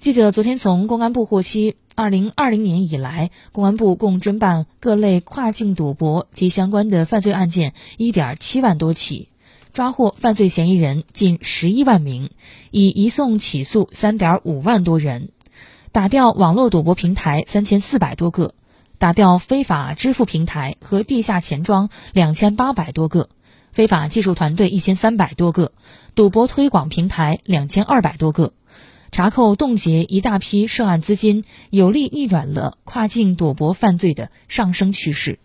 记者昨天从公安部获悉，二零二零年以来，公安部共侦办各类跨境赌博及相关的犯罪案件一点七万多起，抓获犯罪嫌疑人近十一万名，已移送起诉三点五万多人，打掉网络赌博平台三千四百多个，打掉非法支付平台和地下钱庄两千八百多个，非法技术团队一千三百多个，赌博推广平台两千二百多个。查扣冻结一大批涉案资金，有力逆转了跨境赌博犯罪的上升趋势。